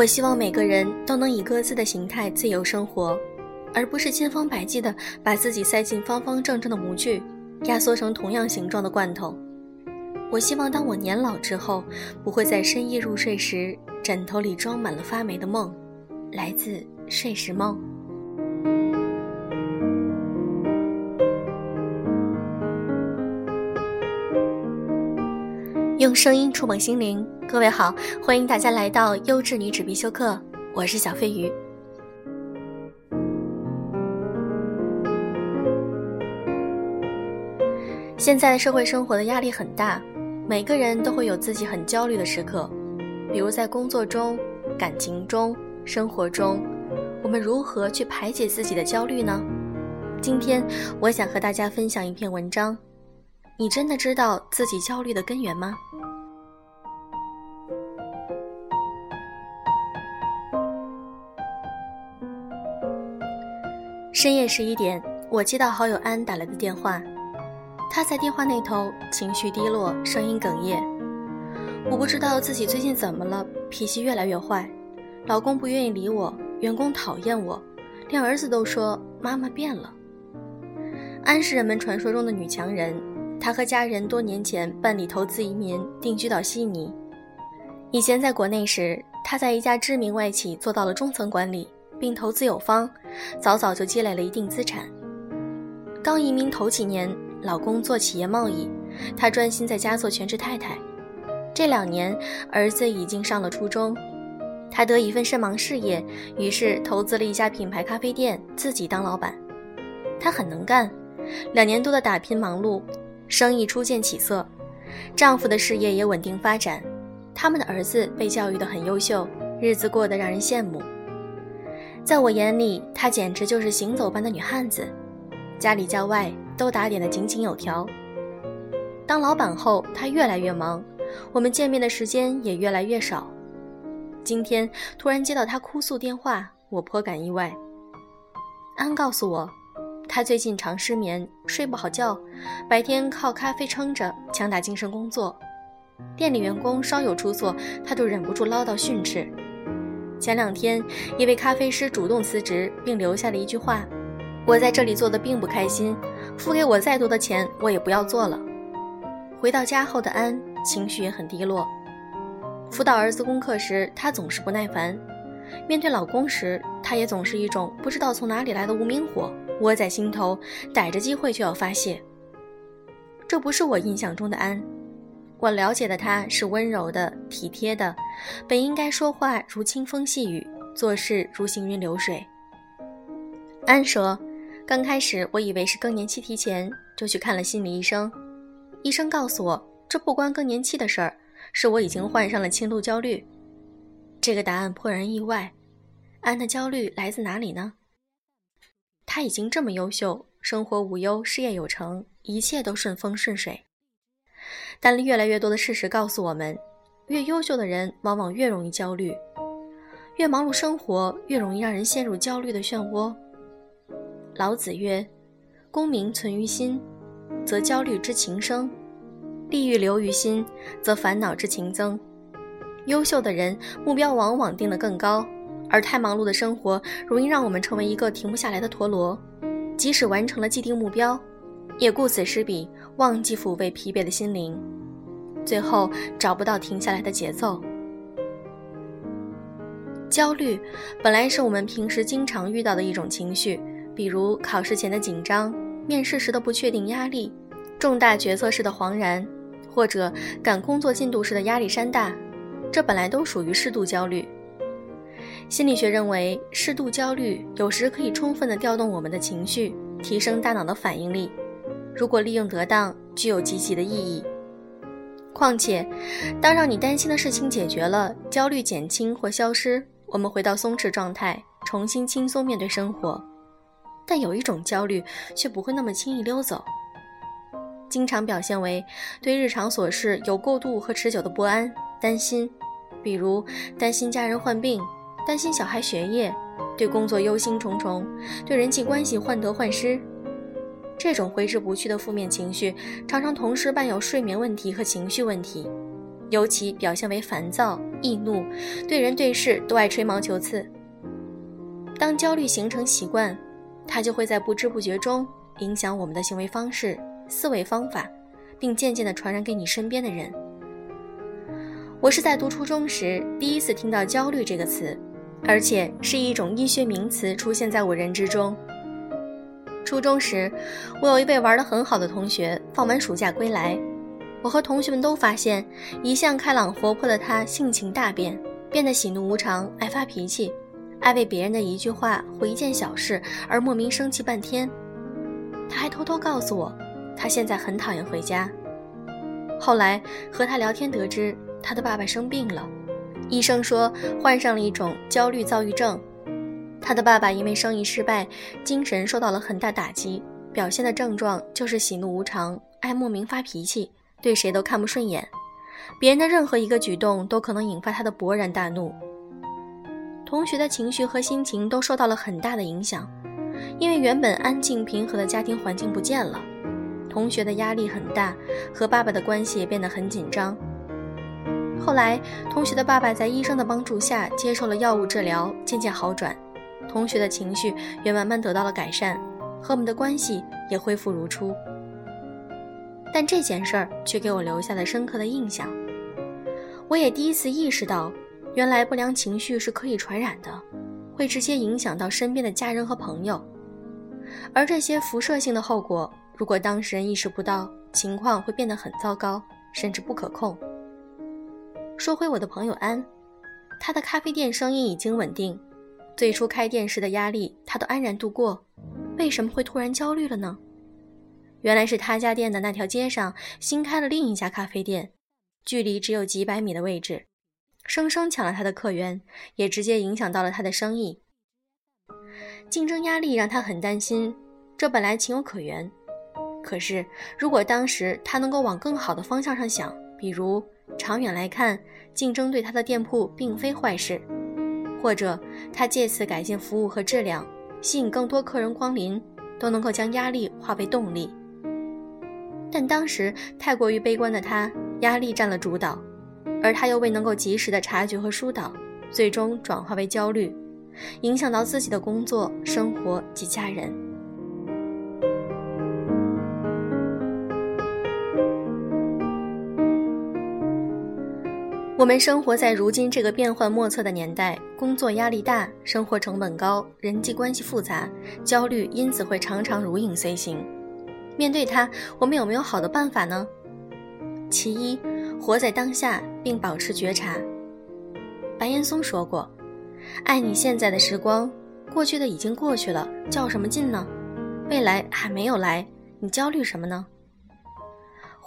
我希望每个人都能以各自的形态自由生活，而不是千方百计地把自己塞进方方正正的模具，压缩成同样形状的罐头。我希望当我年老之后，不会在深夜入睡时，枕头里装满了发霉的梦，来自睡时梦。用声音触碰心灵，各位好，欢迎大家来到优质女纸必修课，我是小飞鱼。现在社会生活的压力很大，每个人都会有自己很焦虑的时刻，比如在工作中、感情中、生活中，我们如何去排解自己的焦虑呢？今天我想和大家分享一篇文章。你真的知道自己焦虑的根源吗？深夜十一点，我接到好友安打来的电话，他在电话那头情绪低落，声音哽咽。我不知道自己最近怎么了，脾气越来越坏，老公不愿意理我，员工讨厌我，连儿子都说妈妈变了。安是人们传说中的女强人。他和家人多年前办理投资移民，定居到悉尼。以前在国内时，他在一家知名外企做到了中层管理，并投资有方，早早就积累了一定资产。刚移民头几年，老公做企业贸易，他专心在家做全职太太。这两年，儿子已经上了初中，他得一份身忙事业，于是投资了一家品牌咖啡店，自己当老板。他很能干，两年多的打拼忙碌。生意初见起色，丈夫的事业也稳定发展，他们的儿子被教育得很优秀，日子过得让人羡慕。在我眼里，她简直就是行走般的女汉子，家里家外都打点得井井有条。当老板后，她越来越忙，我们见面的时间也越来越少。今天突然接到她哭诉电话，我颇感意外。安告诉我。他最近常失眠，睡不好觉，白天靠咖啡撑着，强打精神工作。店里员工稍有出错，他就忍不住唠叨训斥。前两天，一位咖啡师主动辞职，并留下了一句话：“我在这里做的并不开心，付给我再多的钱，我也不要做了。”回到家后的安情绪也很低落。辅导儿子功课时，他总是不耐烦；面对老公时，他也总是一种不知道从哪里来的无名火。窝在心头，逮着机会就要发泄。这不是我印象中的安，我了解的他是温柔的、体贴的，本应该说话如清风细雨，做事如行云流水。安说：“刚开始我以为是更年期提前，就去看了心理医生。医生告诉我，这不关更年期的事儿，是我已经患上了轻度焦虑。”这个答案颇然意外。安的焦虑来自哪里呢？他已经这么优秀，生活无忧，事业有成，一切都顺风顺水。但越来越多的事实告诉我们，越优秀的人往往越容易焦虑，越忙碌生活越容易让人陷入焦虑的漩涡。老子曰：“功名存于心，则焦虑之情生；利欲留于心，则烦恼之情增。”优秀的人目标往往定得更高。而太忙碌的生活容易让我们成为一个停不下来的陀螺，即使完成了既定目标，也顾此失彼，忘记抚慰疲惫的心灵，最后找不到停下来的节奏。焦虑本来是我们平时经常遇到的一种情绪，比如考试前的紧张、面试时的不确定压力、重大决策时的惶然，或者赶工作进度时的压力山大，这本来都属于适度焦虑。心理学认为，适度焦虑有时可以充分的调动我们的情绪，提升大脑的反应力。如果利用得当，具有积极的意义。况且，当让你担心的事情解决了，焦虑减轻或消失，我们回到松弛状态，重新轻松面对生活。但有一种焦虑却不会那么轻易溜走，经常表现为对日常琐事有过度和持久的不安、担心，比如担心家人患病。担心小孩学业，对工作忧心忡忡，对人际关系患得患失，这种挥之不去的负面情绪，常常同时伴有睡眠问题和情绪问题。尤其表现为烦躁、易怒，对人对事都爱吹毛求疵。当焦虑形成习惯，它就会在不知不觉中影响我们的行为方式、思维方法，并渐渐地传染给你身边的人。我是在读初中时第一次听到“焦虑”这个词，而且是一种医学名词出现在我认知中。初中时，我有一位玩得很好的同学，放完暑假归来，我和同学们都发现，一向开朗活泼的他性情大变，变得喜怒无常，爱发脾气，爱为别人的一句话或一件小事而莫名生气半天。他还偷偷告诉我，他现在很讨厌回家。后来和他聊天得知。他的爸爸生病了，医生说患上了一种焦虑躁郁症。他的爸爸因为生意失败，精神受到了很大打击，表现的症状就是喜怒无常，爱莫名发脾气，对谁都看不顺眼，别人的任何一个举动都可能引发他的勃然大怒。同学的情绪和心情都受到了很大的影响，因为原本安静平和的家庭环境不见了，同学的压力很大，和爸爸的关系也变得很紧张。后来，同学的爸爸在医生的帮助下接受了药物治疗，渐渐好转，同学的情绪也慢慢得到了改善，和我们的关系也恢复如初。但这件事儿却给我留下了深刻的印象。我也第一次意识到，原来不良情绪是可以传染的，会直接影响到身边的家人和朋友。而这些辐射性的后果，如果当事人意识不到，情况会变得很糟糕，甚至不可控。说回我的朋友安，他的咖啡店生意已经稳定，最初开店时的压力他都安然度过，为什么会突然焦虑了呢？原来是他家店的那条街上新开了另一家咖啡店，距离只有几百米的位置，生生抢了他的客源，也直接影响到了他的生意。竞争压力让他很担心，这本来情有可原，可是如果当时他能够往更好的方向上想，比如。长远来看，竞争对他的店铺并非坏事，或者他借此改进服务和质量，吸引更多客人光临，都能够将压力化为动力。但当时太过于悲观的他，压力占了主导，而他又未能够及时的察觉和疏导，最终转化为焦虑，影响到自己的工作、生活及家人。我们生活在如今这个变幻莫测的年代，工作压力大，生活成本高，人际关系复杂，焦虑因此会常常如影随形。面对它，我们有没有好的办法呢？其一，活在当下，并保持觉察。白岩松说过：“爱你现在的时光，过去的已经过去了，较什么劲呢？未来还没有来，你焦虑什么呢？”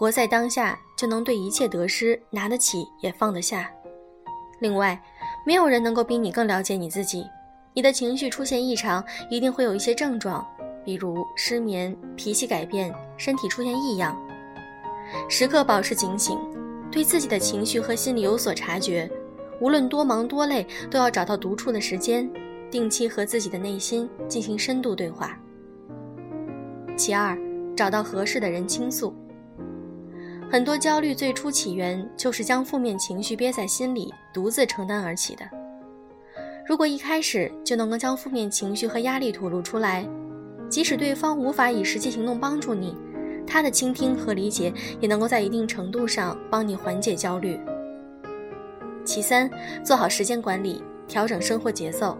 活在当下，就能对一切得失拿得起也放得下。另外，没有人能够比你更了解你自己。你的情绪出现异常，一定会有一些症状，比如失眠、脾气改变、身体出现异样。时刻保持警醒，对自己的情绪和心理有所察觉。无论多忙多累，都要找到独处的时间，定期和自己的内心进行深度对话。其二，找到合适的人倾诉。很多焦虑最初起源就是将负面情绪憋在心里，独自承担而起的。如果一开始就能够将负面情绪和压力吐露出来，即使对方无法以实际行动帮助你，他的倾听和理解也能够在一定程度上帮你缓解焦虑。其三，做好时间管理，调整生活节奏。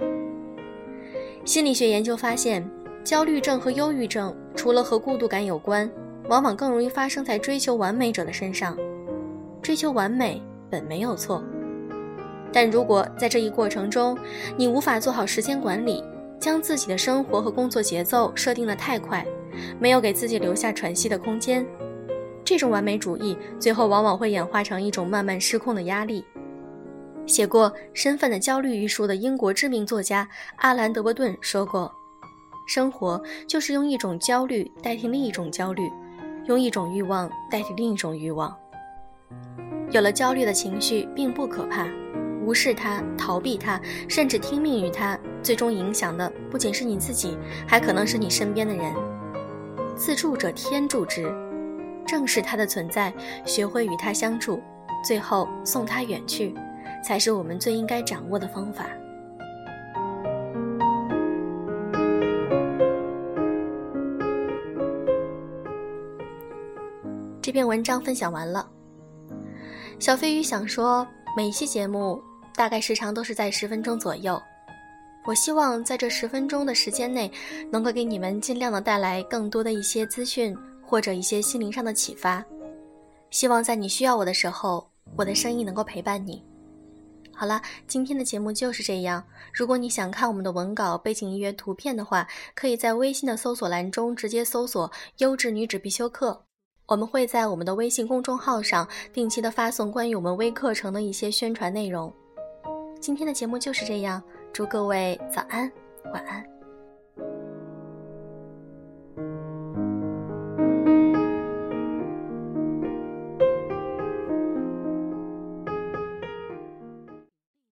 心理学研究发现，焦虑症和忧郁症除了和孤独感有关。往往更容易发生在追求完美者的身上。追求完美本没有错，但如果在这一过程中，你无法做好时间管理，将自己的生活和工作节奏设定的太快，没有给自己留下喘息的空间，这种完美主义最后往往会演化成一种慢慢失控的压力。写过《身份的焦虑》一书的英国知名作家阿兰·德伯顿说过：“生活就是用一种焦虑代替另一种焦虑。”用一种欲望代替另一种欲望。有了焦虑的情绪并不可怕，无视它、逃避它，甚至听命于它，最终影响的不仅是你自己，还可能是你身边的人。自助者天助之，正视它的存在，学会与它相处，最后送他远去，才是我们最应该掌握的方法。这篇文章分享完了。小飞鱼想说，每期节目大概时长都是在十分钟左右。我希望在这十分钟的时间内，能够给你们尽量的带来更多的一些资讯，或者一些心灵上的启发。希望在你需要我的时候，我的声音能够陪伴你。好了，今天的节目就是这样。如果你想看我们的文稿、背景音乐、图片的话，可以在微信的搜索栏中直接搜索“优质女子必修课”。我们会在我们的微信公众号上定期的发送关于我们微课程的一些宣传内容。今天的节目就是这样，祝各位早安，晚安。